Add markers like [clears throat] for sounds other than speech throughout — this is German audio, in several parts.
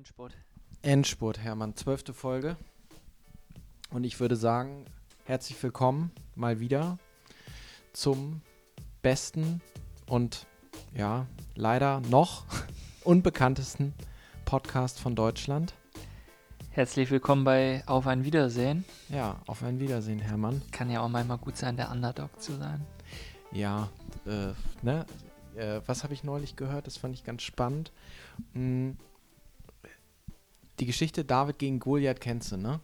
Endspurt. Endspurt, Hermann. Zwölfte Folge. Und ich würde sagen, herzlich willkommen mal wieder zum besten und ja, leider noch [laughs] unbekanntesten Podcast von Deutschland. Herzlich willkommen bei Auf ein Wiedersehen. Ja, auf ein Wiedersehen, Hermann. Kann ja auch manchmal gut sein, der Underdog zu sein. Ja, äh, ne? Äh, was habe ich neulich gehört? Das fand ich ganz spannend. Hm, die Geschichte David gegen Goliath kennst du, ne?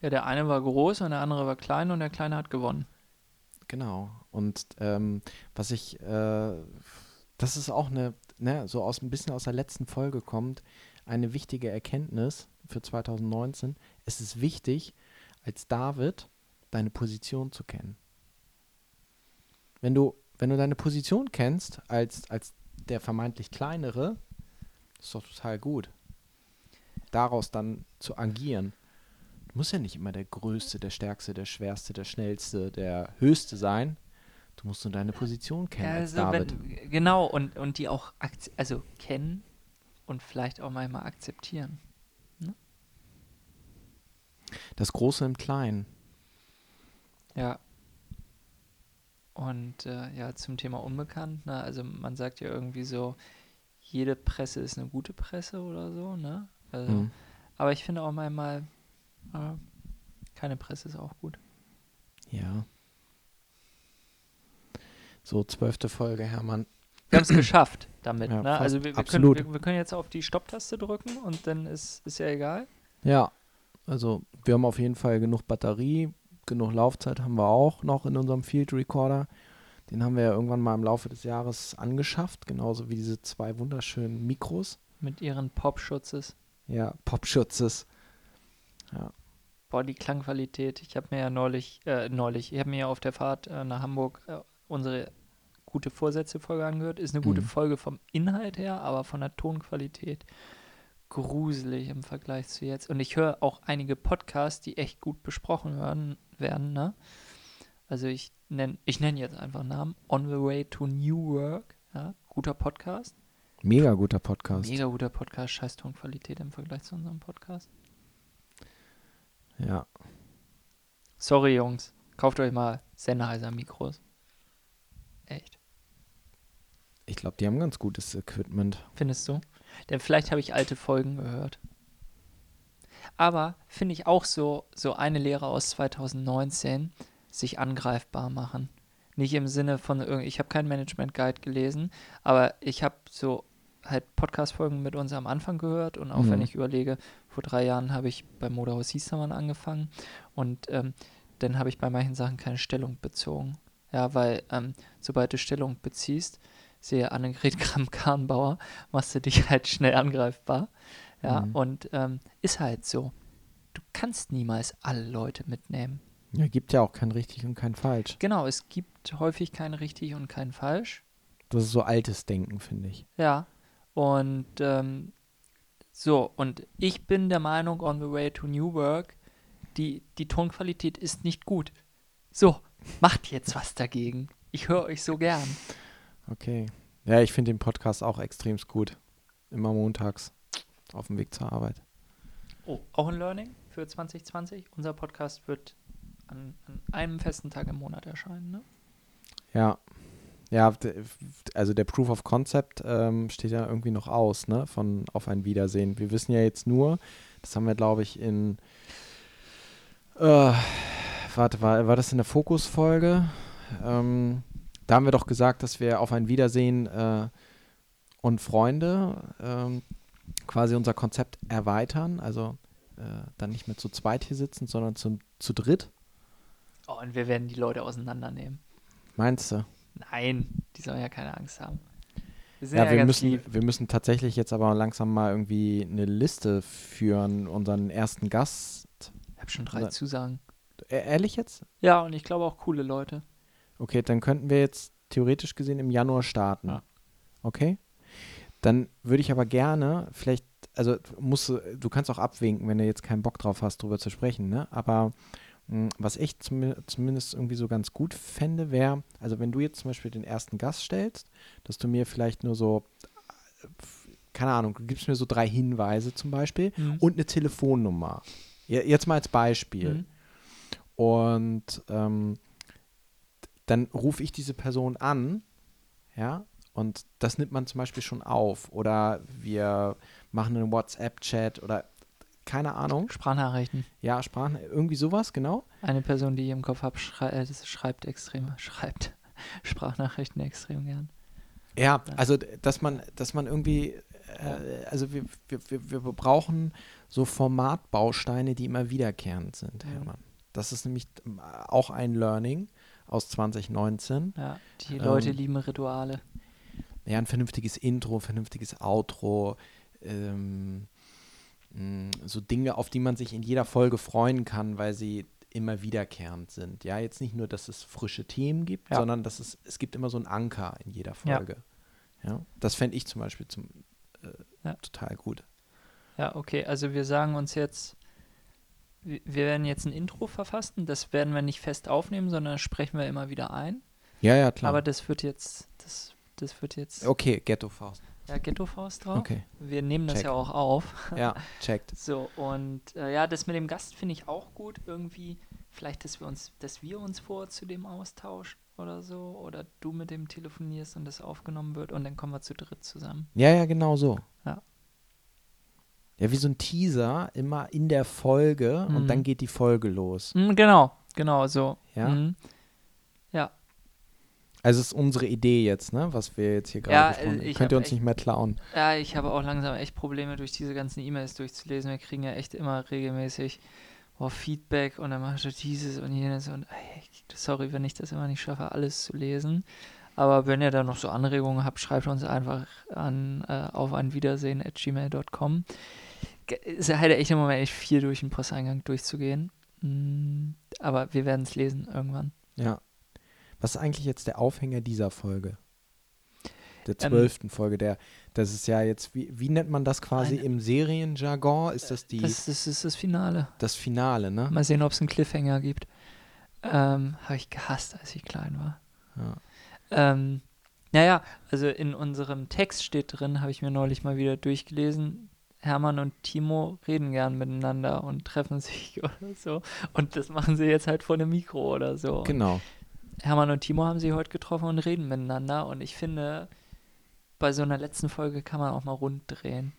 Ja, der eine war groß und der andere war klein und der Kleine hat gewonnen. Genau. Und ähm, was ich, äh, das ist auch eine, ne, so aus ein bisschen aus der letzten Folge kommt, eine wichtige Erkenntnis für 2019. Es ist wichtig, als David deine Position zu kennen. Wenn du, wenn du deine Position kennst als, als der vermeintlich kleinere, ist doch total gut. Daraus dann zu agieren. Du musst ja nicht immer der Größte, der Stärkste, der Schwerste, der Schnellste, der Höchste sein. Du musst nur deine Position kennen als also David. wenn, genau, und, und die auch also kennen und vielleicht auch manchmal akzeptieren. Das Große im Kleinen. Ja. Und äh, ja, zum Thema Unbekannt, ne? also man sagt ja irgendwie so, jede Presse ist eine gute Presse oder so, ne? Also, Mhm. Aber ich finde auch manchmal, äh, keine Presse ist auch gut. Ja. So, zwölfte Folge, Hermann. Wir haben es geschafft damit. Ja, ne? Also wir, wir, können, wir, wir können jetzt auf die Stopptaste drücken und dann ist, ist ja egal. Ja, also wir haben auf jeden Fall genug Batterie, genug Laufzeit haben wir auch noch in unserem Field Recorder. Den haben wir ja irgendwann mal im Laufe des Jahres angeschafft, genauso wie diese zwei wunderschönen Mikros. Mit ihren Popschutzes. Ja, Popschutzes. Ja, Boah, die Klangqualität. Ich habe mir ja neulich, äh, neulich, ich habe mir ja auf der Fahrt äh, nach Hamburg äh, unsere gute Vorsätze-Folge angehört. Ist eine gute Mhm. Folge vom Inhalt her, aber von der Tonqualität gruselig im Vergleich zu jetzt. Und ich höre auch einige Podcasts, die echt gut besprochen werden, werden ne? Also ich nenne ich nenn jetzt einfach Namen. On the Way to New Work. Ja? Guter Podcast. Mega guter Podcast. Mega guter Podcast. Scheiß Tonqualität im Vergleich zu unserem Podcast. Ja, Sorry, Jungs. Kauft euch mal Sennheiser Mikros. Echt. ich glaube, die haben ganz gutes Equipment. Findest du? Denn vielleicht habe ich alte Folgen gehört. Aber finde ich auch so, so eine Lehre aus 2019, sich angreifbar machen. Nicht im Sinne von, ich habe keinen Management Guide gelesen, aber ich habe so halt Podcast-Folgen mit uns am Anfang gehört und auch wenn Mhm. ich überlege, vor drei Jahren habe ich beim Motorhaus Hiestermann angefangen und ähm, dann habe ich bei manchen Sachen keine Stellung bezogen. Ja, weil ähm, sobald du Stellung beziehst, sehe Annegret [laughs] Kramp-Karrenbauer, machst du dich halt schnell angreifbar. Ja, Mhm. und ähm, ist halt so. Du kannst niemals alle Leute mitnehmen. Ja, gibt ja auch kein richtig und kein falsch. Genau, es gibt häufig kein richtig und kein falsch. Das ist so altes Denken, finde ich. Ja, und ähm, so, und ich bin der Meinung, on the way to New Work, die, die Tonqualität ist nicht gut. So, macht jetzt was dagegen. Ich höre euch so gern. Okay. Ja, ich finde den Podcast auch extremst gut. Immer montags auf dem Weg zur Arbeit. Oh, auch ein Learning für 2020. Unser Podcast wird an, an einem festen Tag im Monat erscheinen, ne? Ja. Ja, also der Proof of Concept ähm, steht ja irgendwie noch aus, ne? Von auf ein Wiedersehen. Wir wissen ja jetzt nur, das haben wir, glaube ich, in äh, warte, war, war das in der Fokus-Folge? Ähm, da haben wir doch gesagt, dass wir auf ein Wiedersehen äh, und Freunde ähm, quasi unser Konzept erweitern. Also äh, dann nicht mehr zu zweit hier sitzen, sondern zu, zu dritt. Oh, und wir werden die Leute auseinandernehmen. Meinst du? Nein, die sollen ja keine Angst haben. Wir Ja, ja, wir, müssen, lieb. wir müssen tatsächlich jetzt aber langsam mal irgendwie eine Liste führen, unseren ersten Gast. Ich habe schon drei Oder- Zusagen. E ehrlich jetzt? Ja, und ich glaube auch coole Leute. Okay, dann könnten wir jetzt theoretisch gesehen im Januar starten. Ja. Okay? Dann würde ich aber gerne, vielleicht, also musst du, du kannst auch abwinken, wenn du jetzt keinen Bock drauf hast, drüber zu sprechen, ne? Aber was ich zumi zumindest irgendwie so ganz gut fände, wäre, also wenn du jetzt zum Beispiel den ersten Gast stellst, dass du mir vielleicht nur so, äh, keine Ahnung, du gibst mir so drei Hinweise zum Beispiel Mhm. und eine Telefonnummer. Jetzt mal als Beispiel. Mhm. Und ähm, dann rufe ich diese Person an, ja, und das nimmt man zum Beispiel schon auf. Oder wir machen einen WhatsApp-Chat oder keine Ahnung. Sprachnachrichten. Ja, Sprachen, irgendwie sowas, genau. Eine Person, die ich im Kopf habe, schrei äh, schreibt extrem, [laughs] schreibt [laughs] Sprachnachrichten extrem gern. Ja, Ja. also dass man, dass man irgendwie, äh, also wir, wir, wir, wir brauchen so Formatbausteine, die immer wiederkehrend sind, Mhm. Hermann. Das ist nämlich ähm, auch ein Learning aus 2019. Ja, die Leute Ähm, lieben Rituale. Ja, ein vernünftiges Intro, vernünftiges Outro, ähm, so Dinge, auf die man sich in jeder Folge freuen kann, weil sie immer wiederkehrend sind. Ja, jetzt nicht nur, dass es frische Themen gibt, Ja. sondern dass es, es gibt immer so einen Anker in jeder Ja. Folge. Ja, das fände ich zum Beispiel zum, äh, Ja. total gut. Ja, okay, also wir sagen uns jetzt, wir werden jetzt ein Intro verfassen, das werden wir nicht fest aufnehmen, sondern das sprechen wir immer wieder ein. Ja, ja, klar. Aber das wird jetzt, das, das wird jetzt, okay, Ghetto-Faust. Ja, Ghetto-Faust drauf. Okay, Wir nehmen das Check. ja auch auf. ja, [laughs] checkt. So, und äh, ja, das mit dem Gast finde ich auch gut. Irgendwie, vielleicht, dass wir uns, dass wir uns vor zu dem austauschen oder so. Oder du mit dem telefonierst und das aufgenommen wird und dann kommen wir zu dritt zusammen. Ja, ja, genau so. Ja. Ja, wie so ein Teaser, immer in der Folge und Mhm. dann geht die Folge los. Mm, genau, genau, so. Ja? Mhm. Also es ist unsere Idee jetzt, ne, was wir jetzt hier gerade Ja, besprochen haben. Könnt ihr uns echt- nicht mehr klauen. Ja, ich habe auch langsam echt Probleme, durch diese ganzen E-Mails durchzulesen. Wir kriegen ja echt immer regelmäßig boah, Feedback und dann machst du dieses und jenes und ey, sorry, wenn ich das immer nicht schaffe, alles zu lesen. Aber wenn ihr da noch so Anregungen habt, schreibt uns einfach an äh, auf ein Wiedersehen at gmail.com. Ist halt echt im Moment echt viel durch den Posteingang durchzugehen. Mm, aber wir werden es lesen irgendwann. Ja. Was ist eigentlich jetzt der Aufhänger dieser Folge? Der Ähm, zwölften Folge, der, das ist ja jetzt, wie, wie nennt man das quasi Eine- im Serienjargon? Ist das die, Das, das ist das Finale. das Finale, ne? Mal sehen, ob es einen Cliffhanger gibt. Ähm, Habe ich gehasst, als ich klein war. Ja. Ähm, naja, also in unserem Text steht drin, habe ich mir neulich mal wieder durchgelesen, Hermann und Timo reden gern miteinander und treffen sich [laughs] oder so. Und das machen sie jetzt halt vor einem Mikro oder so. Und Genau. Hermann und Timo haben sich heute getroffen und reden miteinander. Und ich finde, bei so einer letzten Folge kann man auch mal rund drehen.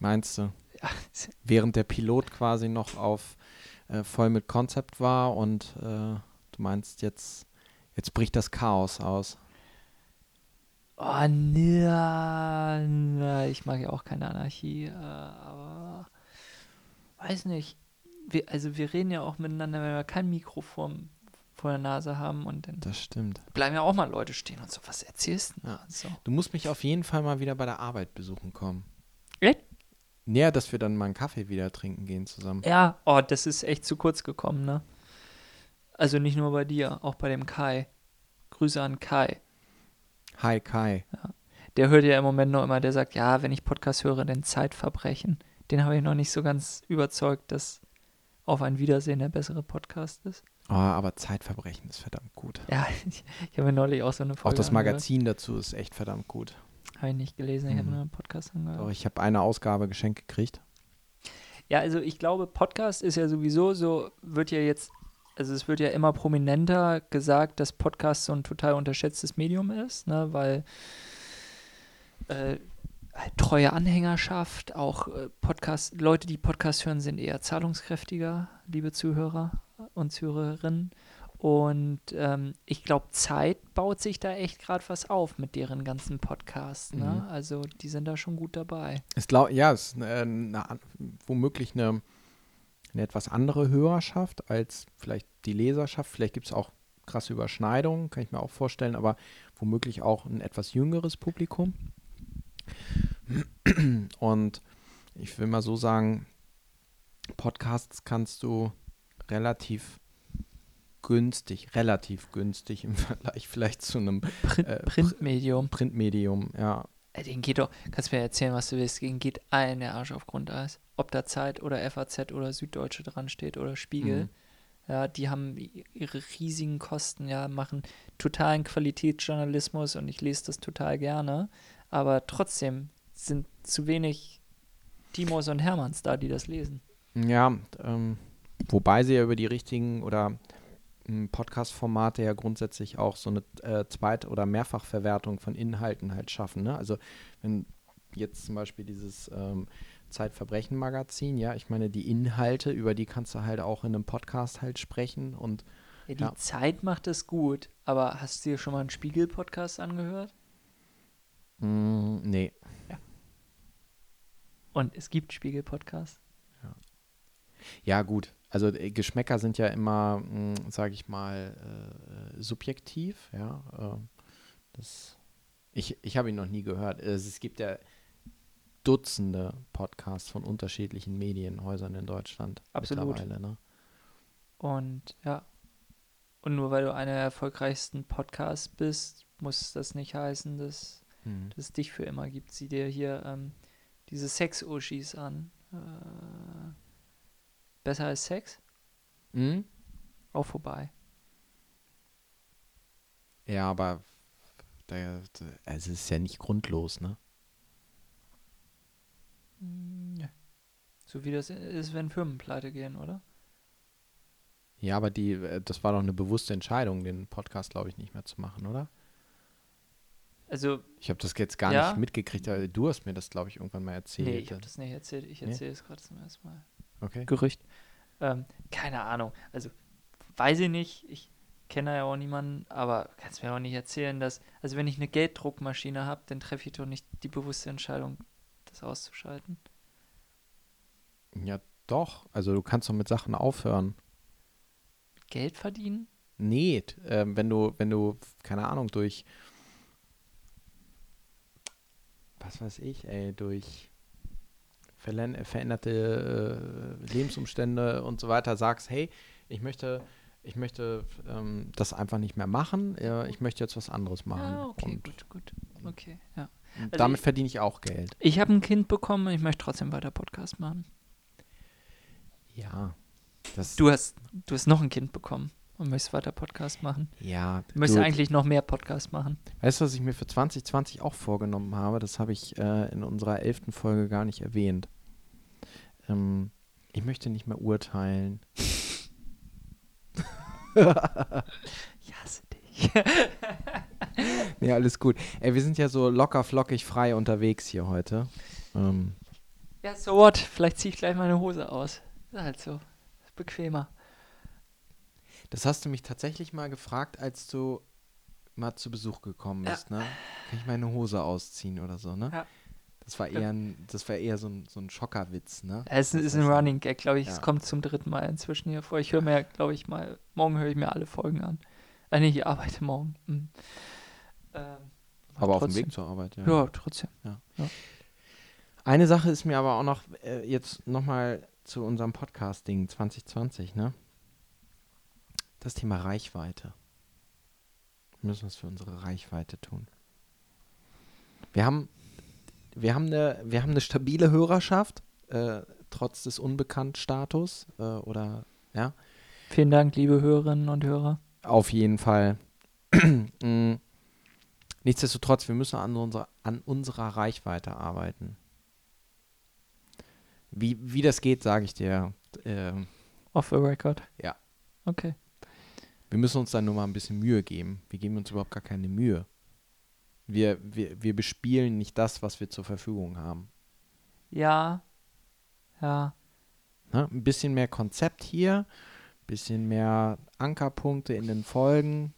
Meinst du? Ja, [laughs] Während der Pilot quasi noch auf äh, voll mit Konzept war und äh, du meinst jetzt, jetzt bricht das Chaos aus. Oh, nee, nee, ich mag ja auch keine Anarchie, äh, aber weiß nicht. Wir, also wir reden ja auch miteinander, wenn wir kein Mikro vor, vor der Nase haben und dann Das stimmt. bleiben ja auch mal Leute stehen und so, was erzählst du? Ja. So. Du musst mich auf jeden Fall mal wieder bei der Arbeit besuchen kommen. Echt? Näher, dass wir dann mal einen Kaffee wieder trinken gehen zusammen. Ja, oh, das ist echt zu kurz gekommen, ne? Also nicht nur bei dir, auch bei dem Kai. Grüße an Kai. Hi Kai. Der hört ja im Moment noch immer, der sagt, ja, wenn ich Podcast höre, dann Zeitverbrechen. Den habe ich noch nicht so ganz überzeugt, dass auf ein Wiedersehen der bessere Podcast ist. Oh, aber Zeitverbrechen ist verdammt gut. [laughs] Ja, ich, ich habe mir neulich auch so eine Auch Folge das Magazin dazu ist echt verdammt gut. Habe ich nicht gelesen, ich habe Mhm. nur einen Podcast angehört. Doch, ich habe eine Ausgabe geschenkt gekriegt. Ja, also ich glaube, Podcast ist ja sowieso so, wird ja jetzt, also es wird ja immer prominenter gesagt, dass Podcast so ein total unterschätztes Medium ist, ne, weil äh, halt treue Anhängerschaft, auch äh, Podcast, Leute, die Podcast hören, sind eher zahlungskräftiger, liebe Zuhörer und Zuhörerinnen. Und ähm, ich glaube, Zeit baut sich da echt gerade was auf mit deren ganzen Podcasts. Ne? Mhm. Also die sind da schon gut dabei. Ist glaub, ja, ist eine, eine, womöglich eine, eine etwas andere Hörerschaft als vielleicht die Leserschaft. Vielleicht gibt es auch krasse Überschneidungen, kann ich mir auch vorstellen, aber womöglich auch ein etwas jüngeres Publikum. [clears throat] Und ich will mal so sagen, Podcasts kannst du relativ günstig, relativ günstig im [laughs] Vergleich vielleicht zu einem Print, Äh, Printmedium. Printmedium, ja. Ey, Den geht doch, kannst mir erzählen, was du willst, den geht allen der Arsch auf Grundeis. Ob da Zeit oder FAZ oder Süddeutsche dran steht oder Spiegel. Mhm. Ja, die haben ihre riesigen Kosten, ja, machen totalen Qualitätsjournalismus und ich lese das total gerne. Aber trotzdem sind zu wenig Timos und Hermanns da, die das lesen. Ja, ähm, wobei sie ja über die richtigen oder ähm, Podcast-Formate ja grundsätzlich auch so eine äh, Zweit- oder Mehrfachverwertung von Inhalten halt schaffen. Ne? Also wenn jetzt zum Beispiel dieses ähm, Zeitverbrechen-Magazin, ja, ich meine, die Inhalte, über die kannst du halt auch in einem Podcast halt sprechen und Ja, die Ja. Zeit macht es gut, aber hast du dir schon mal einen Spiegel-Podcast angehört? Mh, nee. Und es gibt Spiegel-Podcasts. Ja, gut. Also äh, Geschmäcker sind ja immer, sage ich mal, äh, subjektiv. Ja, äh, das, ich ich habe ihn noch nie gehört. Es, es gibt ja Dutzende Podcasts von unterschiedlichen Medienhäusern in Deutschland Absolut. mittlerweile. Ne? Und ja. Und nur weil du einer der erfolgreichsten Podcasts bist, muss das nicht heißen, dass, Mhm. dass es dich für immer gibt. Sieh dir hier ähm, diese Sex-Uschis an. Äh, besser als Sex? Mhm. Auch vorbei. Ja, aber der, der, also es ist ja nicht grundlos, ne? Hm, ja. So wie das ist, wenn Firmen pleite gehen, oder? Ja, aber die, äh, das war doch eine bewusste Entscheidung, den Podcast, glaube ich, nicht mehr zu machen, oder? Also, Ich habe das jetzt gar Ja. nicht mitgekriegt, aber du hast mir das, glaube ich, irgendwann mal erzählt. nee, ich habe das nicht erzählt. Ich Nee? erzähle es gerade zum ersten Mal. Okay. Gerücht. Ähm, keine Ahnung. Also, weiß ich nicht. Ich kenne ja auch niemanden, aber kannst mir auch nicht erzählen, dass, also wenn ich eine Gelddruckmaschine habe, dann treffe ich doch nicht die bewusste Entscheidung, das auszuschalten. Ja, doch. Also du kannst doch mit Sachen aufhören. Geld verdienen? Nee, ähm, wenn du, wenn du, keine Ahnung, durch was weiß ich, ey, durch veränderte äh, Lebensumstände und so weiter sagst, hey, ich möchte, ich möchte ähm, das einfach nicht mehr machen, äh, ich möchte jetzt was anderes machen. Ja, okay, und, gut, gut. Okay, ja. Also damit ich- verdiene ich auch Geld. Ich habe ein Kind bekommen, ich möchte trotzdem weiter Podcast machen. Ja. Du hast, du hast noch ein Kind bekommen und möchtest weiter Podcast machen. ja, Du möchtest eigentlich noch mehr Podcast machen. Weißt du, was ich mir für 2020 auch vorgenommen habe? Das habe ich äh, in unserer elften Folge gar nicht erwähnt. Ähm, ich möchte nicht mehr urteilen. [laughs] Ich hasse dich. [laughs] Nee, alles gut. Ey, wir sind ja so locker flockig frei unterwegs hier heute. Ähm, Ja, so what? Vielleicht ziehe ich gleich meine Hose aus. Ist halt so. Ist bequemer. Das hast du mich tatsächlich mal gefragt, als du mal zu Besuch gekommen Ja. bist, ne? Kann ich meine Hose ausziehen oder so, ne? Ja. Das war eher ein, das war eher so ein, so ein Schockerwitz, ne? Es ist, ist ein Running Gag, glaube ich. Es Ja. kommt zum dritten Mal inzwischen hier vor. Ich höre mir, glaube ich, mal, morgen höre ich mir alle Folgen an. Äh, nee, ich arbeite morgen. Hm. Ähm, Aber auf dem. Weg zur Arbeit, ja. Ja, trotzdem. Eine Sache ist mir aber auch noch äh, jetzt nochmal zu unserem Podcasting 2020, ne? Das Thema Reichweite. Wir müssen was für unsere Reichweite tun. Wir haben, wir haben, eine, wir haben eine stabile Hörerschaft, äh, trotz des Unbekannt-Status äh, oder ja, Vielen Dank, liebe Hörerinnen und Hörer. auf jeden Fall. [clears throat] Mm. Nichtsdestotrotz, wir müssen an unserer, an unserer Reichweite arbeiten. Wie, wie das geht, sage ich dir. Ähm, Off the record. Ja. Okay. Wir müssen uns dann nur mal ein bisschen Mühe geben. Wir geben uns überhaupt gar keine Mühe. Wir, wir, wir bespielen nicht das, was wir zur Verfügung haben. Ja. Ja. Ne? Ein bisschen mehr Konzept hier, ein bisschen mehr Ankerpunkte in den Folgen,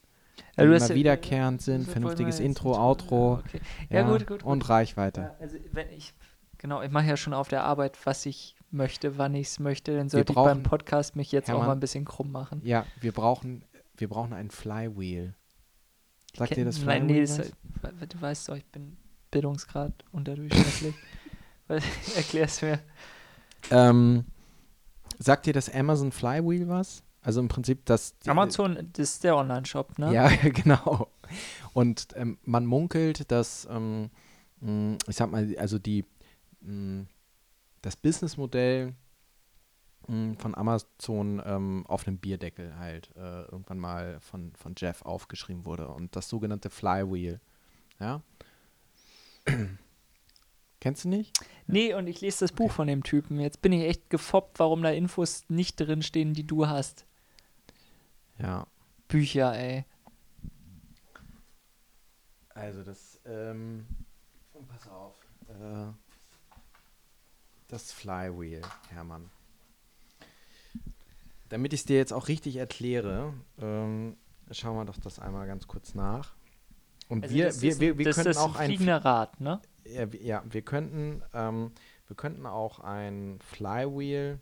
die Ja, hast immer ja- wiederkehrend sind, vernünftiges Intro, Outro. Okay. Ja, gut, gut, Und gut. Reichweite. Ja, also wenn ich, genau, ich mache ja schon auf der Arbeit, was ich möchte, wann ich es möchte, dann sollte ich beim Podcast mich jetzt auch Hermann- mal ein bisschen krumm machen. Ja, wir brauchen, wir brauchen ein Flywheel. Sagt dir das Flywheel Nein, nee, was? das, du weißt doch, ich bin Bildungsgrad unterdurchschnittlich. [laughs] [laughs] Erklär's mir. Ähm, sagt dir das Amazon Flywheel was? Also im Prinzip das. Amazon, das ist der Online-Shop, ne? Ja, [laughs] genau. Und ähm, man munkelt, dass, ähm, mh, ich sag mal, also die, mh, das Businessmodell mh, von Amazon ähm, auf einem Bierdeckel halt äh, irgendwann mal von, von Jeff aufgeschrieben wurde. Und das sogenannte Flywheel. Ja. [clears throat] Kennst du nicht? Nee, und ich lese das Buch von dem Typen. Jetzt bin ich echt gefoppt, warum da Infos nicht drinstehen, die du hast. Ja. Bücher, ey. Also das, ähm, pass auf. Äh, das Flywheel, Hermann. Damit ich es dir jetzt auch richtig erkläre, ähm, schauen wir doch das einmal ganz kurz nach. Und Also wir, das wir, wir, wir das könnten ist auch ein Rad, ne? ja, ja, wir könnten, ähm, wir könnten auch ein Flywheel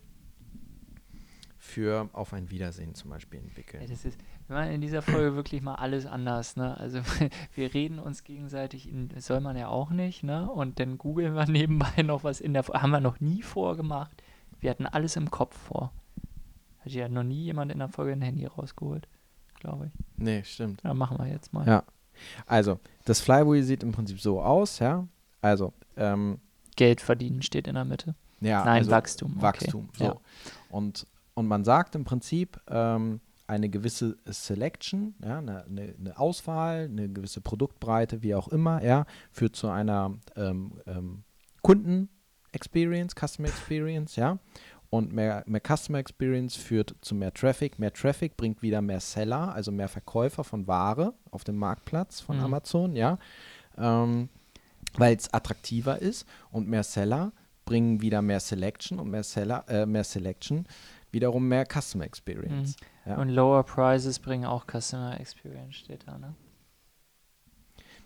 für auf ein Wiedersehen zum Beispiel Ja, entwickeln. das ist, wir machen in dieser Folge wirklich mal alles anders, ne? Also [laughs] wir reden uns gegenseitig, in, das soll man ja auch nicht, ne? Und dann googeln wir nebenbei noch was in der. Haben wir noch nie vorgemacht. Wir hatten alles im Kopf vor. Hat ja noch nie jemand in der Folge ein Handy rausgeholt, glaube ich. Nee, stimmt. Ja, machen wir jetzt mal. Ja. Also, das Flywheel sieht im Prinzip so aus, ja. Also, ähm, Geld verdienen steht in der Mitte. ja, Nein, also Wachstum. okay. Wachstum. So. Ja. Und, und man sagt im Prinzip, ähm, eine gewisse Selection, ja, eine, eine, eine Auswahl, eine gewisse Produktbreite, wie auch immer, ja, führt zu einer ähm, ähm, Kunden-Experience, Customer Experience, ja. Und mehr, mehr Customer Experience führt zu mehr Traffic. Mehr Traffic bringt wieder mehr Seller, also mehr Verkäufer von Ware auf dem Marktplatz von Mhm. Amazon, ja. Ähm, weil es attraktiver ist und mehr Seller bringen wieder mehr Selection und mehr Seller, äh, mehr Selection wiederum mehr Customer Experience. Ja. Und Lower Prices bringen auch Customer Experience, steht da, ne?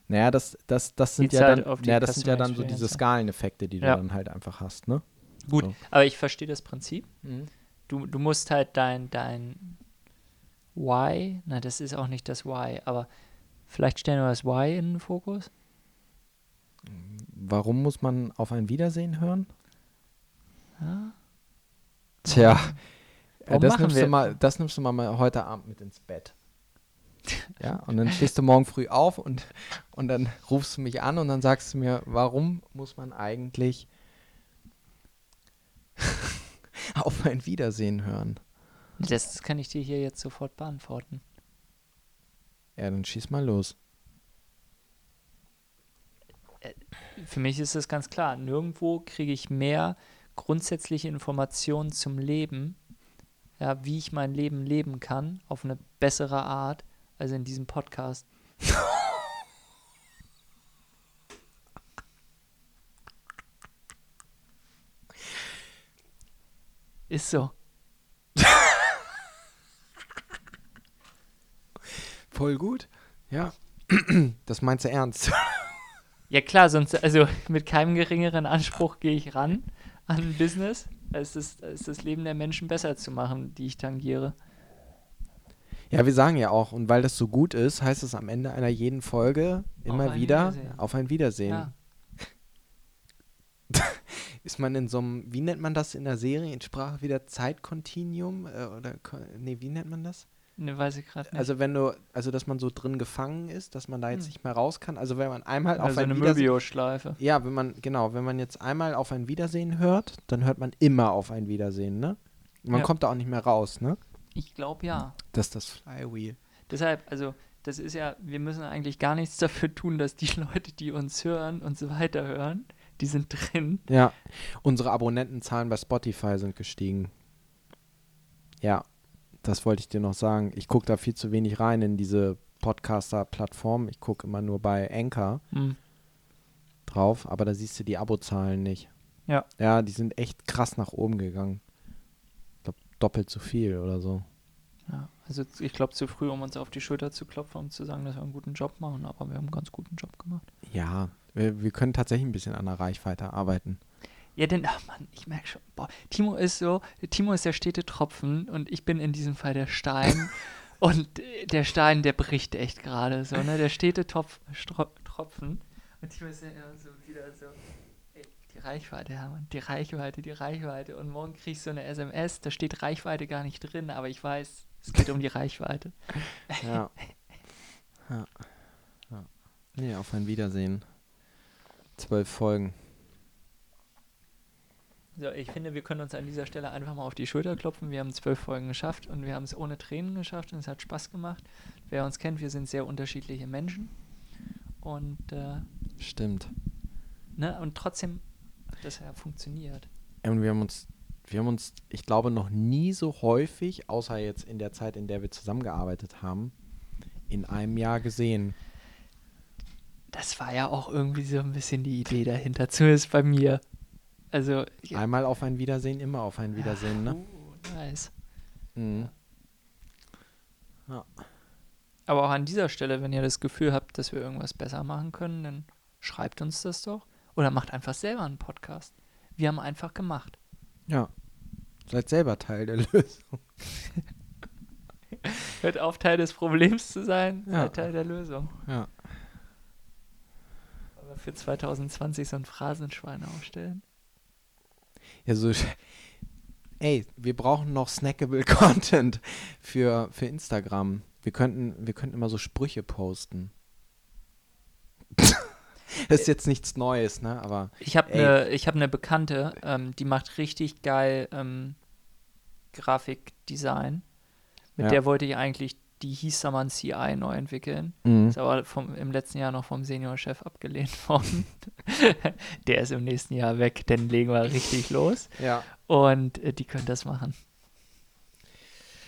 Naja, das, das, das sind Die ja Zeit dann, naja, das sind ja dann so diese. Skaleneffekte, die Ja. du dann halt einfach hast, ne? Gut, So. aber ich verstehe das Prinzip. Du, du musst halt dein, dein Why, na, das ist auch nicht das Why, aber vielleicht stellen wir das Why in den Fokus. Warum muss man auf ein Wiedersehen hören? Ja? Tja, äh, das, nimmst du mal, das nimmst du mal, mal heute Abend mit ins Bett. Ja, und dann stehst du [laughs] morgen früh auf und, und dann rufst du mich an und dann sagst du mir, warum muss man eigentlich [laughs] auf ein Wiedersehen hören? Das kann ich dir hier jetzt sofort beantworten. Ja, dann schieß mal los. Für mich ist es ganz klar, nirgendwo kriege ich mehr grundsätzliche Informationen zum Leben, ja, wie ich mein Leben leben kann, auf eine bessere Art, als in diesem Podcast. [laughs] Ist so. Voll gut. Ja. [clears throat] Das meinst du ernst? Ja klar, sonst, also mit keinem geringeren Anspruch gehe ich ran an ein Business, als das, als das Leben der Menschen besser zu machen, die ich tangiere. Ja, wir sagen ja auch, und weil das so gut ist, heißt es am Ende einer jeden Folge immer ein wieder Wiedersehen. auf ein Wiedersehen. Ja. Ist man in so einem, wie nennt man das in der Seriensprache wieder Zeitkontinuum? Äh, oder, nee, wie nennt man das? Ne, weiß ich gerade nicht. Also wenn du, also dass man so drin gefangen ist, dass man da jetzt Hm. nicht mehr raus kann. Also wenn man einmal auf also ein eine Wiedersehen. Möbio-Schleife. Ja, wenn man, genau, wenn man jetzt einmal auf ein Wiedersehen hört, dann hört man immer auf ein Wiedersehen, ne? Man Ja. kommt da auch nicht mehr raus, ne? Ich glaube ja. Das ist das Flywheel. Deshalb, also, das ist ja, wir müssen eigentlich gar nichts dafür tun, dass die [laughs] Leute, die uns hören und so weiter hören, die sind drin. Ja, unsere Abonnentenzahlen bei Spotify sind gestiegen. Ja, das wollte ich dir noch sagen. Ich gucke da viel zu wenig rein in diese Podcaster-Plattform. Ich gucke immer nur bei Anchor Hm. drauf, aber da siehst du die Abozahlen nicht. Ja. Ja, die sind echt krass nach oben gegangen. Ich glaube, doppelt so viel oder so. Ja, also ich glaube zu früh, um uns auf die Schulter zu klopfen und zu sagen, dass wir einen guten Job machen, aber wir haben einen ganz guten Job gemacht. Ja, wir, wir können tatsächlich ein bisschen an der Reichweite arbeiten. Ja, denn, ach Mann, ich merke schon, boah, Timo ist so, Timo ist der stete Tropfen und ich bin in diesem Fall der Stein. [laughs] und äh, der Stein, der bricht echt gerade so, ne? Der stete Topf, Stro Tropfen. Und Timo ist ja immer so wieder so, ey, die Reichweite, Hermann, die Reichweite, die Reichweite. Und morgen krieg ich so eine SMS, da steht Reichweite gar nicht drin, aber ich weiß, es geht um die Reichweite. [laughs] Ja. ja. ja. Nee, auf ein Wiedersehen. Zwölf Folgen. So, ich finde, wir können uns an dieser Stelle einfach mal auf die Schulter klopfen. Wir haben zwölf Folgen geschafft und wir haben es ohne Tränen geschafft und es hat Spaß gemacht. Wer uns kennt, wir sind sehr unterschiedliche Menschen. Und, äh, Stimmt. ne, und trotzdem dass er funktioniert. Und wir haben uns, wir haben uns, ich glaube, noch nie so häufig, außer jetzt in der Zeit, in der wir zusammengearbeitet haben, in einem Jahr gesehen. Das war ja auch irgendwie so ein bisschen die Idee dahinter, zumindest bei mir. Also, ja. Einmal auf ein Wiedersehen, immer auf ein Wiedersehen, ne? Uh, nice. Mhm. Aber auch an dieser Stelle, wenn ihr das Gefühl habt, dass wir irgendwas besser machen können, dann schreibt uns das doch. Oder macht einfach selber einen Podcast. Wir haben einfach gemacht. Ja. Seid selber Teil der Lösung. [laughs] Hört auf, Teil des Problems zu sein, Ja. seid Teil der Lösung. Ja. Aber für 2020 so ein Phrasenschwein aufstellen. Ja, so. Ey, wir brauchen noch snackable Content für, für Instagram. Wir könnten, wir könnten immer so Sprüche posten. das [laughs] ist jetzt nichts Neues, ne? Aber Ich habe eine hab ne Bekannte, ähm, die macht richtig geil ähm, Grafikdesign. Mit Ja. der wollte ich eigentlich die Hiesaman CI neu entwickeln. Mhm. Ist aber vom, im letzten Jahr noch vom Seniorchef abgelehnt [laughs] worden. der ist im nächsten Jahr weg, dann legen wir richtig los. ja. Und äh, die können das machen.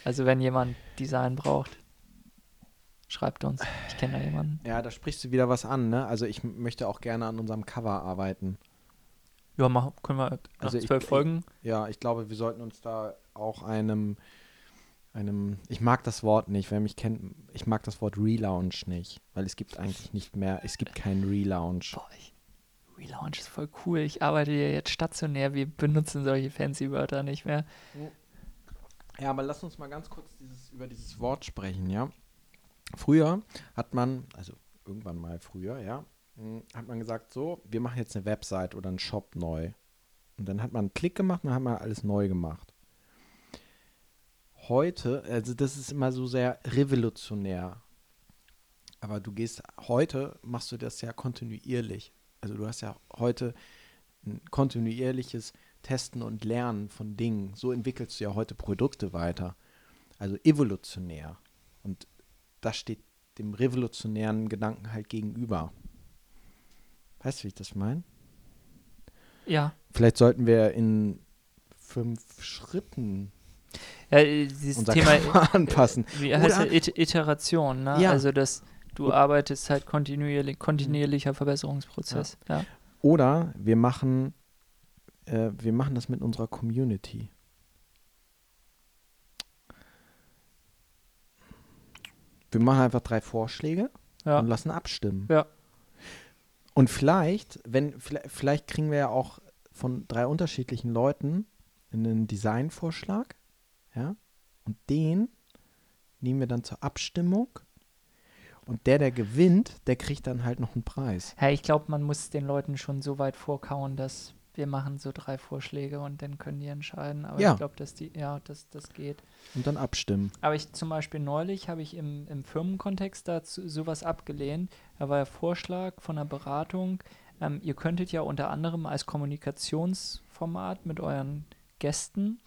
Also wenn jemand Design braucht, schreibt uns. Ich kenne da jemanden. Ja, da sprichst du wieder was an, ne? Also ich möchte auch gerne an unserem Cover arbeiten. Ja, machen, können wir nach Also zwölf ich- Folgen. Ja, ich glaube, wir sollten uns da auch einem, einem, ich mag das Wort nicht, wer mich kennt, ich mag das Wort Relaunch nicht, weil es gibt eigentlich nicht mehr, es gibt keinen Relaunch. Boah, ich, Relaunch ist voll cool. Ich arbeite ja jetzt stationär. Wir benutzen solche fancy Wörter nicht mehr. Ja, aber lass uns mal ganz kurz dieses, über dieses Wort sprechen, ja. Früher hat man, also irgendwann mal früher, ja, mh, hat man gesagt, so, wir machen jetzt eine Website oder einen Shop neu. Und dann hat man einen Klick gemacht und dann hat man alles neu gemacht. Heute, also das ist immer so sehr revolutionär. Aber du gehst, heute machst du das ja kontinuierlich. Also du hast ja heute ein kontinuierliches Testen und Lernen von Dingen. So entwickelst du ja heute Produkte weiter. Also evolutionär. Und das steht dem revolutionären Gedanken halt gegenüber. Weißt du, wie ich das meine? Ja. Vielleicht sollten wir in fünf Schritten ja äh, dieses unser Thema. Cover anpassen. Wie heißt Oder- das? It Iteration, ne? Ja. Also, dass du arbeitest halt kontinuierlich, kontinuierlicher Verbesserungsprozess. Ja. Oder wir machen, äh, wir machen das mit unserer Community. Wir machen einfach drei Vorschläge Ja. und lassen abstimmen. Ja. Und vielleicht, wenn, vielleicht, vielleicht kriegen wir ja auch von drei unterschiedlichen Leuten einen Designvorschlag, ja, und den nehmen wir dann zur Abstimmung. Und der, der gewinnt, der kriegt dann halt noch einen Preis. Ja, ich glaube, man muss den Leuten schon so weit vorkauen, dass wir machen so drei Vorschläge und dann können die entscheiden. Aber Ja. ich glaube, dass die, ja, dass das geht. Und dann abstimmen. Aber ich zum Beispiel neulich habe ich im, im Firmenkontext dazu sowas abgelehnt. Da war der Vorschlag von der Beratung, ähm, ihr könntet ja unter anderem als Kommunikationsformat mit euren Gästen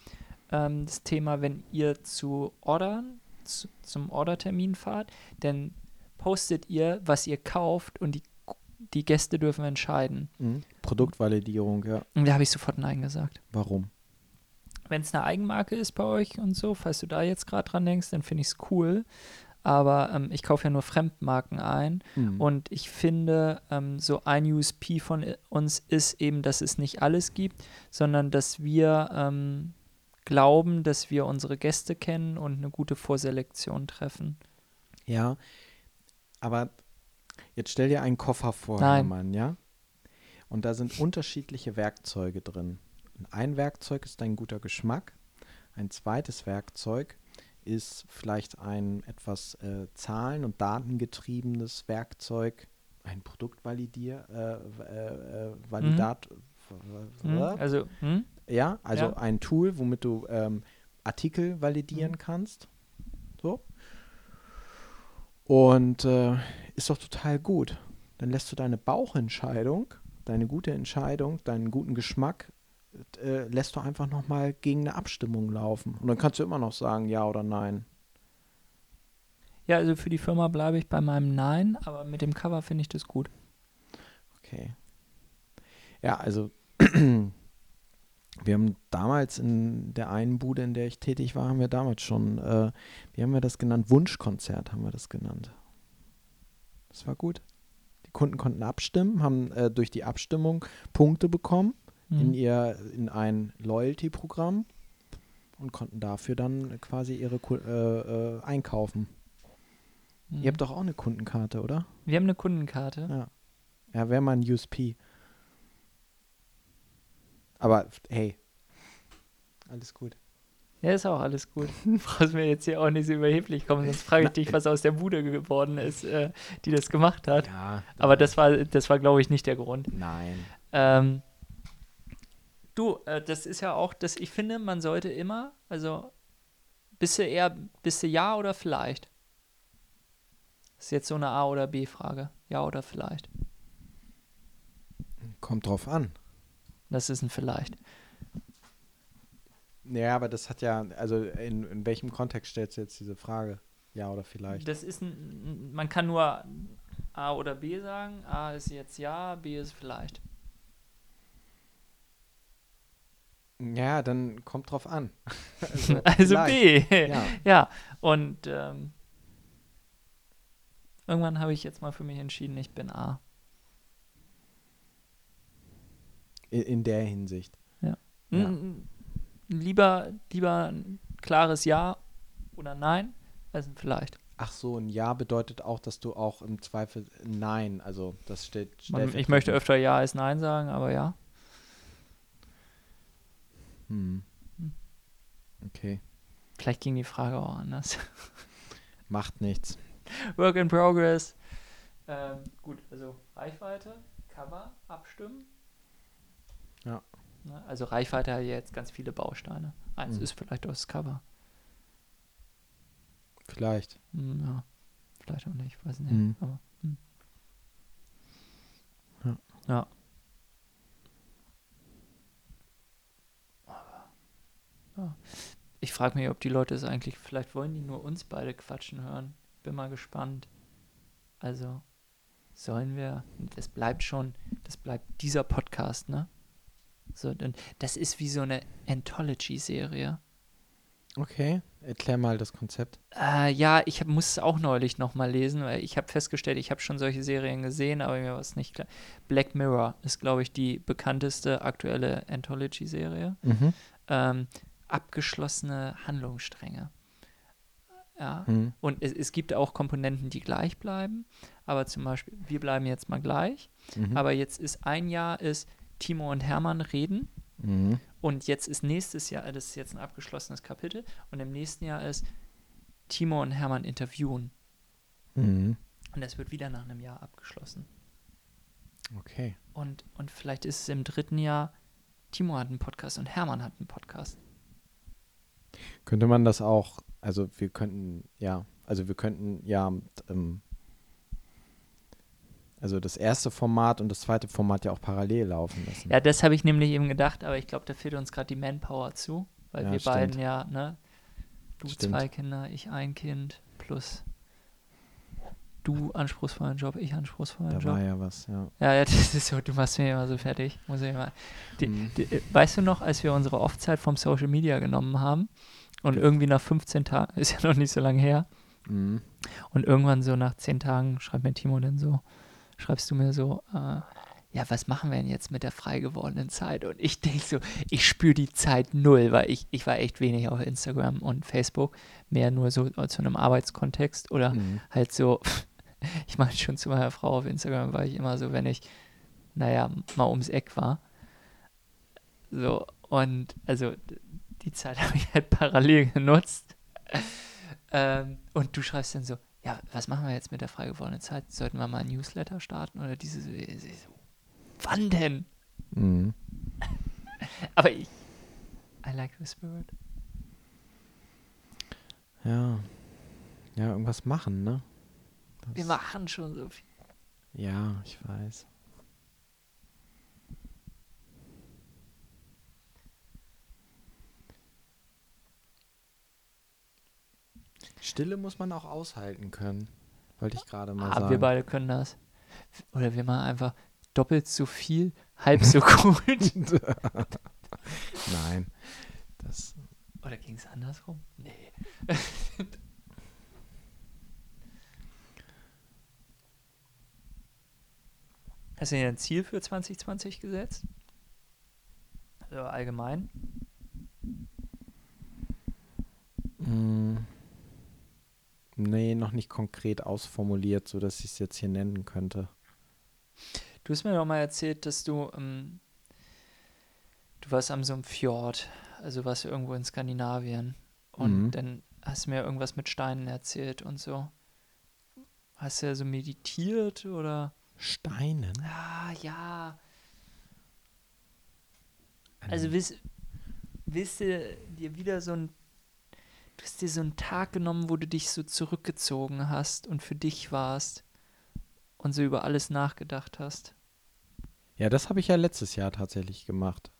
ähm, das Thema, wenn ihr zu Ordern, zu, zum Ordertermin fahrt, dann postet ihr, was ihr kauft und die, die Gäste dürfen entscheiden. Mhm. Produktvalidierung, ja. Und da habe ich sofort Nein gesagt. Warum? wenn es eine Eigenmarke ist bei euch und so, falls du da jetzt gerade dran denkst, dann finde ich es cool. Aber ähm, ich kaufe ja nur Fremdmarken ein. Mhm. Und ich finde, ähm, so ein USP von uns ist eben, dass es nicht alles gibt, sondern dass wir ähm, glauben, dass wir unsere Gäste kennen und eine gute Vorselektion treffen. Ja, aber jetzt stell dir einen Koffer vor, Nein. Hermann, ja? Und da sind unterschiedliche Werkzeuge drin. Und ein Werkzeug ist dein guter Geschmack. Ein zweites Werkzeug ist vielleicht ein etwas äh, zahlen- und datengetriebenes Werkzeug, ein Produktvalidier, äh, äh, äh, Validat, Hm? Also, hm? Ja, also Ja. ein Tool, womit du ähm, Artikel validieren Mhm. kannst. So. Und äh, ist doch total gut. Dann lässt du deine Bauchentscheidung, deine gute Entscheidung, deinen guten Geschmack, äh, lässt du einfach nochmal gegen eine Abstimmung laufen. Und dann kannst du immer noch sagen, ja oder nein. ja, also für die Firma bleibe ich bei meinem Nein, aber mit dem Cover finde ich das gut. Okay. Ja, also [clears throat] wir haben damals in der einen Bude, in der ich tätig war, haben wir damals schon, äh, wie haben wir das genannt? Wunschkonzert haben wir das genannt. Das war gut. Die Kunden konnten abstimmen, haben äh, durch die Abstimmung Punkte bekommen in Mhm. ihr in ein Loyalty-Programm und konnten dafür dann quasi ihre äh, äh, einkaufen. Mhm. Ihr habt doch auch eine Kundenkarte, oder? Wir haben eine Kundenkarte. Ja. Ja, wäre mal ein USP. Aber hey, alles gut. Ja, ist auch alles gut. Du [laughs] brauchst mir jetzt hier auch nicht so überheblich kommen, sonst frage ich dich, was aus der Bude geworden ist, äh, die das gemacht hat. Ja. Aber das war, das war, glaube ich, nicht der Grund. Nein. Ähm, du, äh, das ist ja auch, das, ich finde, man sollte immer, also bist du eher, bist du ja oder vielleicht? Das ist jetzt so eine A- oder B-Frage. Ja oder vielleicht? Kommt drauf an. Das ist ein vielleicht. Ja, aber das hat ja, also in, in welchem Kontext stellst du jetzt diese Frage? Ja oder vielleicht? Das ist ein, man kann nur A oder B sagen. A ist jetzt ja, B ist vielleicht. Ja, dann kommt drauf an. [laughs] also [laughs] Also. B. [laughs] Ja. Ja, und ähm, irgendwann habe ich jetzt mal für mich entschieden, ich bin A. In, in der Hinsicht. Ja. Mm, Lieber, lieber ein klares Ja oder Nein als ein Vielleicht. Ach so, ein Ja bedeutet auch, dass du auch im Zweifel Nein, also das steht Man, ich möchte öfter Ja als Nein sagen, aber ja. Hm. Hm. Okay, Vielleicht ging die Frage auch anders. [laughs] macht nichts. Work in progress. Ähm, gut, also Reichweite, Cover, abstimmen. Ja. Ne, Also Reichweite hat ja jetzt ganz viele Bausteine. Eins Mhm. ist vielleicht auch das Cover. Vielleicht. Hm, ja, vielleicht auch nicht, weiß nicht. Mhm. Aber, hm. Ja. ja. Ja. Ich frage mich, ob die Leute es eigentlich, vielleicht wollen die nur uns beide quatschen hören. Bin mal gespannt. Also, sollen wir, das bleibt schon, das bleibt dieser Podcast, ne? So, denn das ist wie so eine Anthology-Serie. Okay, erklär mal das Konzept. Äh, ja, ich hab, muss es auch neulich nochmal lesen, weil ich habe festgestellt, ich habe schon solche Serien gesehen, aber mir war es nicht klar. Black Mirror ist, glaube ich, die bekannteste aktuelle Anthology-Serie. Mhm. Ähm, abgeschlossene Handlungsstränge. Ja. Mhm. Und es, es gibt auch Komponenten, die gleich bleiben, aber zum Beispiel, wir bleiben jetzt mal gleich, Mhm. aber jetzt ist ein Jahr ist Timo und Hermann reden Mhm. und jetzt ist nächstes Jahr, das ist jetzt ein abgeschlossenes Kapitel, und im nächsten Jahr ist Timo und Hermann interviewen. Mhm. Und das wird wieder nach einem Jahr abgeschlossen. Okay. Und, und vielleicht ist es im dritten Jahr, Timo hat einen Podcast und Hermann hat einen Podcast. Könnte man das auch, also wir könnten, ja, also wir könnten ja, ähm, also das erste Format und das zweite Format ja auch parallel laufen lassen. Ja, das habe ich nämlich eben gedacht, aber ich glaube, da fehlt uns gerade die Manpower zu, weil Ja, wir stimmt. beiden ja, ne, du Stimmt. zwei Kinder, ich ein Kind, plus du anspruchsvollen Job, ich anspruchsvollen da Job. war ja was, ja. Ja, ja, [laughs] das ist so, du machst mich immer so fertig. Muss ich mal. Die, Mhm. die, weißt du noch, als wir unsere Off-Zeit vom Social Media genommen haben und irgendwie nach 15 Tagen, [laughs] ist ja noch nicht so lange her, Mhm. und irgendwann so nach 10 Tagen schreibt mir Timo dann so, schreibst du mir so, äh, ja, was machen wir denn jetzt mit der frei gewordenen Zeit? Und ich denke so, ich spüre die Zeit null, weil ich, ich war echt wenig auf Instagram und Facebook, mehr nur so zu einem Arbeitskontext oder Mhm. halt so, [laughs] ich meine schon zu meiner Frau auf Instagram war ich immer so, wenn ich, naja, mal ums Eck war. So, und also die Zeit [laughs] habe ich halt parallel genutzt. ähm, und du schreibst dann so, ja, was machen wir jetzt mit der frei gewordenen Zeit? Sollten wir mal ein Newsletter starten oder diese so, ich so, wann denn? Mhm. [laughs] Aber ich, I like the spirit. Ja. Ja, irgendwas machen, ne? Wir Das- machen schon so viel. Ja, ich weiß. Stille muss man auch aushalten können. Wollte ich gerade mal Ah, sagen. wir beide können das. Oder wir machen einfach doppelt so viel, halb so [laughs] gut. [laughs] Nein. Das, Oder ging es andersrum? Nee. [laughs] Hast du dir ein Ziel für 2020 gesetzt? Also allgemein? mm, nee, noch nicht konkret ausformuliert, sodass ich es jetzt hier nennen könnte. Du hast mir doch mal erzählt, dass du, ähm, du warst am so einem Fjord, also warst du irgendwo in Skandinavien und Mhm. dann hast du mir irgendwas mit Steinen erzählt und so. Hast du ja so meditiert oder? Steinen? Ah, ja. Also willst, willst du dir wieder so ein, du hast dir so einen Tag genommen, wo du dich so zurückgezogen hast und für dich warst und so über alles nachgedacht hast. Ja, das habe ich ja letztes Jahr tatsächlich gemacht.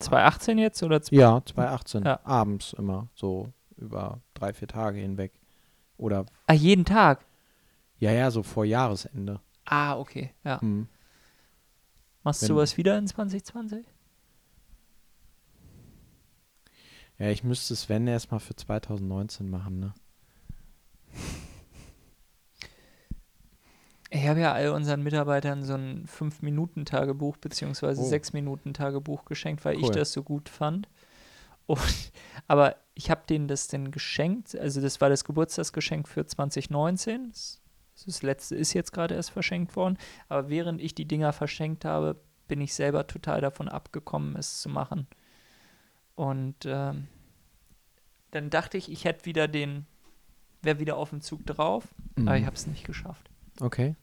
2018 jetzt oder Ja, 2018. Ja. Abends immer, so über drei, vier Tage hinweg. Oder, Ah, jeden Tag. ja, ja, so vor Jahresende. Ah, okay, ja. Hm. Machst du Wenn- sowas wieder in 2020? Ja, ich müsste es, wenn, erstmal für 2019 machen, ne? Ich habe ja all unseren Mitarbeitern so ein 5-Minuten-Tagebuch beziehungsweise Oh. 6-Minuten-Tagebuch geschenkt, weil ich Cool. das so gut fand. Und, aber ich habe denen das denn geschenkt, also das war das Geburtstagsgeschenk für 2019. Das, das letzte ist jetzt gerade erst verschenkt worden. Aber während ich die Dinger verschenkt habe, bin ich selber total davon abgekommen, es zu machen. Und ähm, dann dachte ich, ich hätte wieder den, wäre wieder auf dem Zug drauf, aber ich Mhm. habe es nicht geschafft. Okay.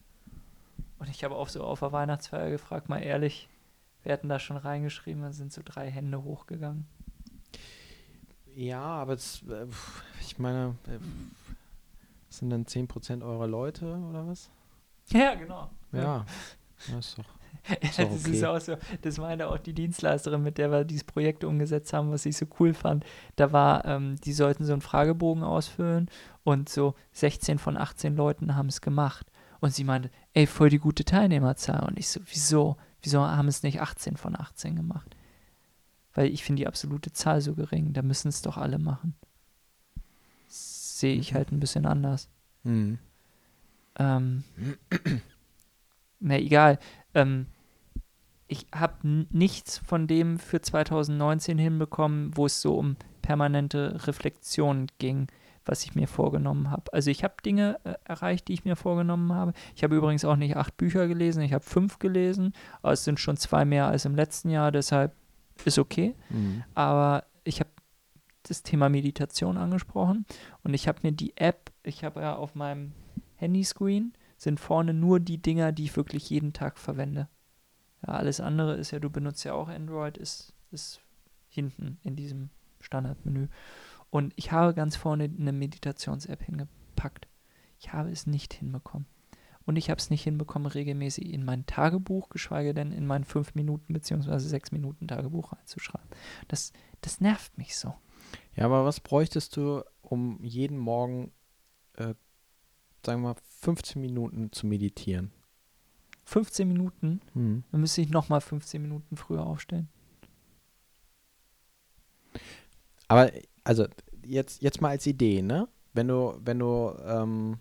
Und ich habe auch so auf der Weihnachtsfeier gefragt, mal ehrlich, wir hatten da schon reingeschrieben, da sind so drei Hände hochgegangen. Ja, aber es, äh, ich meine, äh, sind dann 10% eurer Leute oder was? Ja, genau. Ja, das ist doch. [laughs] das doch ist okay. auch so, das meinte auch die Dienstleisterin, mit der wir dieses Projekt umgesetzt haben, was ich so cool fand. Da war, ähm, die sollten so einen Fragebogen ausfüllen und so 16 von 18 Leuten haben es gemacht. Und sie meinte, ey, voll die gute Teilnehmerzahl. Und ich so, wieso? Wieso haben es nicht 18 von 18 gemacht? Weil ich finde die absolute Zahl so gering, da müssen es doch alle machen. Sehe ich Mhm. halt ein bisschen anders. Mhm. Ähm, [clears throat] na egal. Ähm, ich habe nichts von dem für 2019 hinbekommen, wo es so um permanente Reflexion ging, was ich mir vorgenommen habe. Also ich habe Dinge äh, erreicht, die ich mir vorgenommen habe. Ich habe übrigens auch nicht acht Bücher gelesen, ich habe fünf gelesen, aber es sind schon zwei mehr als im letzten Jahr, deshalb ist okay Mhm. aber ich habe das Thema Meditation angesprochen und ich habe mir die App, ich habe ja auf meinem Handyscreen sind vorne nur die Dinger, die ich wirklich jeden Tag verwende. Ja, alles andere ist ja, du benutzt ja auch Android, ist, ist hinten in diesem Standardmenü. Und ich habe ganz vorne eine Meditations-App hingepackt. Ich habe es nicht hinbekommen. Und ich habe es nicht hinbekommen, regelmäßig in mein Tagebuch, geschweige denn in mein 5 Minuten bzw. 6 Minuten Tagebuch reinzuschreiben. Das, das nervt mich so. Ja, aber was bräuchtest du, um jeden Morgen, äh, sagen wir mal, 15 Minuten zu meditieren? 15 Minuten, Mhm. dann müsste ich nochmal 15 Minuten früher aufstehen. Aber also jetzt, jetzt mal als Idee, ne? Wenn du, wenn du, ähm,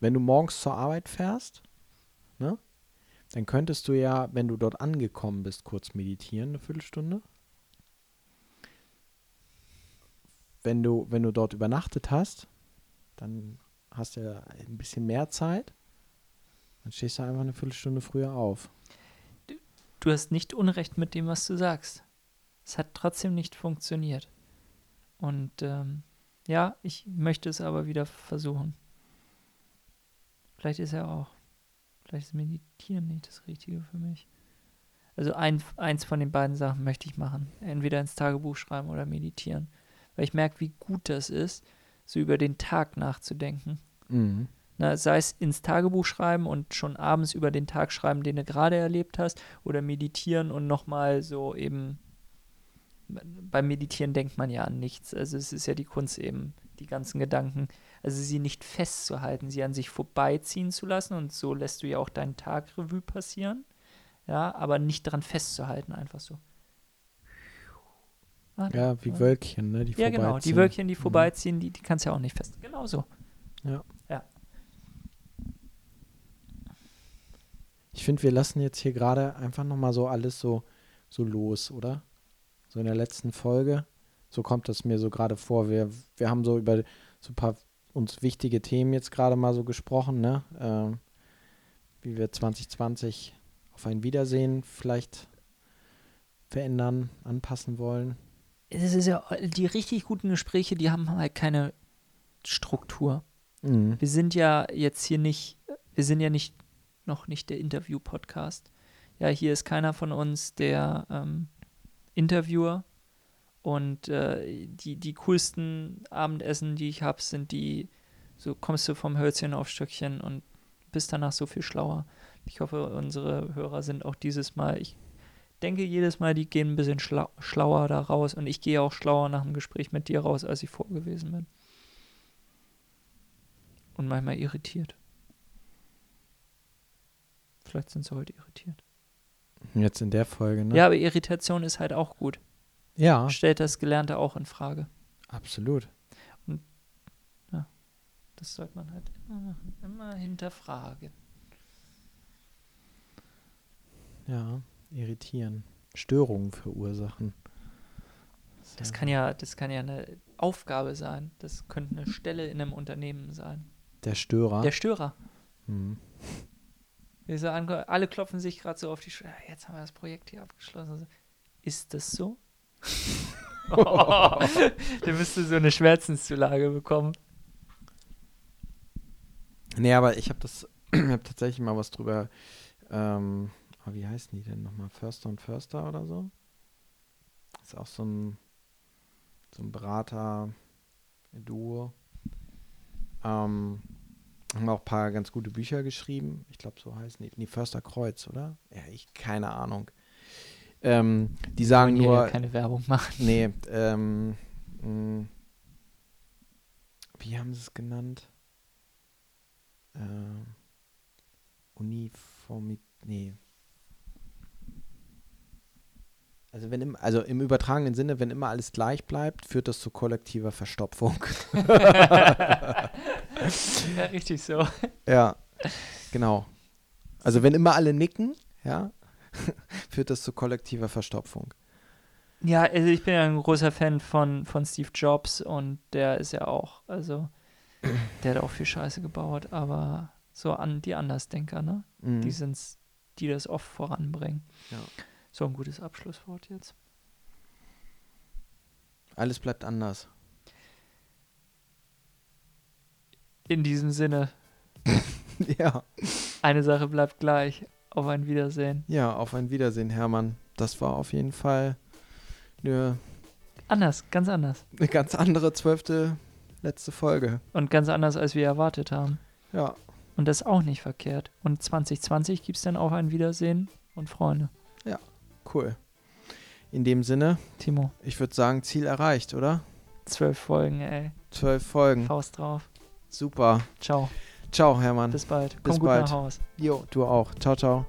wenn du morgens zur Arbeit fährst, ne? Dann könntest du ja, wenn du dort angekommen bist, kurz meditieren, eine Viertelstunde. Wenn du, wenn du dort übernachtet hast, dann hast du ein bisschen mehr Zeit. Dann stehst du einfach eine Viertelstunde früher auf. Du hast nicht Unrecht mit dem, was du sagst. Es hat trotzdem nicht funktioniert. Und ähm, ja, ich möchte es aber wieder versuchen. Vielleicht ist er auch. Vielleicht ist Meditieren nicht das Richtige für mich. Also ein, eins von den beiden Sachen möchte ich machen. Entweder ins Tagebuch schreiben oder meditieren. Weil ich merke, wie gut das ist, so über den Tag nachzudenken. Mhm. Na, sei es ins Tagebuch schreiben und schon abends über den Tag schreiben, den du gerade erlebt hast, oder meditieren und nochmal so eben. Beim Meditieren denkt man ja an nichts. Also es ist ja die Kunst eben, die ganzen Gedanken Also sie nicht festzuhalten, sie an sich vorbeiziehen zu lassen und so lässt du ja auch deinen Tag Revue passieren. Ja, aber nicht dran festzuhalten, einfach so. Ah, Ja, wie. Wölkchen, ne? Die Ja, genau. Die. Wölkchen, die Mhm. vorbeiziehen, die, die kannst du ja auch nicht fest. Genau so. Ich finde, wir lassen jetzt hier gerade einfach nochmal so alles so, so los, oder? So in der letzten Folge. So kommt es mir so gerade vor. Wir, wir haben so über so ein paar uns wichtige Themen jetzt gerade mal so gesprochen, ne? Ähm, wie wir 2020 auf ein Wiedersehen vielleicht verändern, anpassen wollen. Es ist ja, die richtig guten Gespräche, die haben halt keine Struktur. Mhm. Wir sind ja jetzt hier nicht, wir sind ja nicht, noch nicht der Interview-Podcast. Ja, hier ist keiner von uns der ähm, Interviewer. Und äh, die, die coolsten Abendessen, die ich habe, sind die, so kommst du vom Hölzchen auf Stöckchen und bist danach so viel schlauer. Ich hoffe, unsere Hörer sind auch dieses Mal, ich denke jedes Mal, die gehen ein bisschen schlau schlauer da raus und ich gehe auch schlauer nach dem Gespräch mit dir raus, als ich vor gewesen bin. Und manchmal irritiert. Vielleicht sind sie heute irritiert. Jetzt in der Folge, ne? Ja, aber Irritation ist halt auch gut. Ja, Stellt das Gelernte auch in Frage. absolut. Das sollte man halt immer machen, immer hinterfragen. Ja, irritieren. Störungen verursachen. Das kann ja, das kann ja eine Aufgabe sein. Das könnte eine Stelle in einem Unternehmen sein. Der Störer. Der Störer. hm. [laughs] Wir so alle klopfen sich gerade so auf die Schulter. "Ja, Jetzt haben wir das Projekt hier abgeschlossen. So, Ist das so? [laughs] oh, der müsste so eine Schmerzenszulage bekommen. Nee, aber ich habe das, [clears throat] ich habe tatsächlich mal was drüber, ähm, ah, wie heißen die denn nochmal? Förster und Förster oder so? Ist auch so ein, so ein Berater-Duo. Ähm, haben auch ein paar ganz gute Bücher geschrieben. Ich glaube, so heißen die. Nee, Förster Kreuz, oder? Ja, ich, keine Ahnung. Ähm, die sagen nur, ja keine Werbung machen. Nee, ähm, mh, wie haben sie es genannt? Ähm, Uniformit, nee. Also wenn im, also im übertragenen Sinne, wenn immer alles gleich bleibt, führt das zu kollektiver Verstopfung. [laughs] ja, richtig so. ja, genau. Also wenn immer alle nicken, ja, [laughs] führt das zu kollektiver Verstopfung. Ja, also ich bin ja ein großer Fan von, von Steve Jobs und der ist ja auch, also [clears throat] der hat auch viel Scheiße gebaut, aber so an die Andersdenker, ne? Mhm. Die sind's, die das oft voranbringen. Ja. So ein gutes Abschlusswort jetzt. Alles bleibt anders. In diesem Sinne, [laughs] ja. eine Sache bleibt gleich. Auf ein Wiedersehen. Ja, auf ein Wiedersehen, Hermann. Das war auf jeden Fall eine, Anders, ganz anders. eine ganz andere zwölfte letzte Folge. Und ganz anders, als wir erwartet haben. Ja, Und das ist auch nicht verkehrt. Und 2020 gibt es dann auch ein Wiedersehen und Freunde. Cool. In dem Sinne, Timo, ich würde sagen, Ziel erreicht, oder? zwölf Folgen, ey. Zwölf Folgen. Faust drauf. Super. Ciao. Ciao, Hermann. Bis bald. Bis Komm gut bald. nach Haus. Jo, du auch. Ciao, ciao.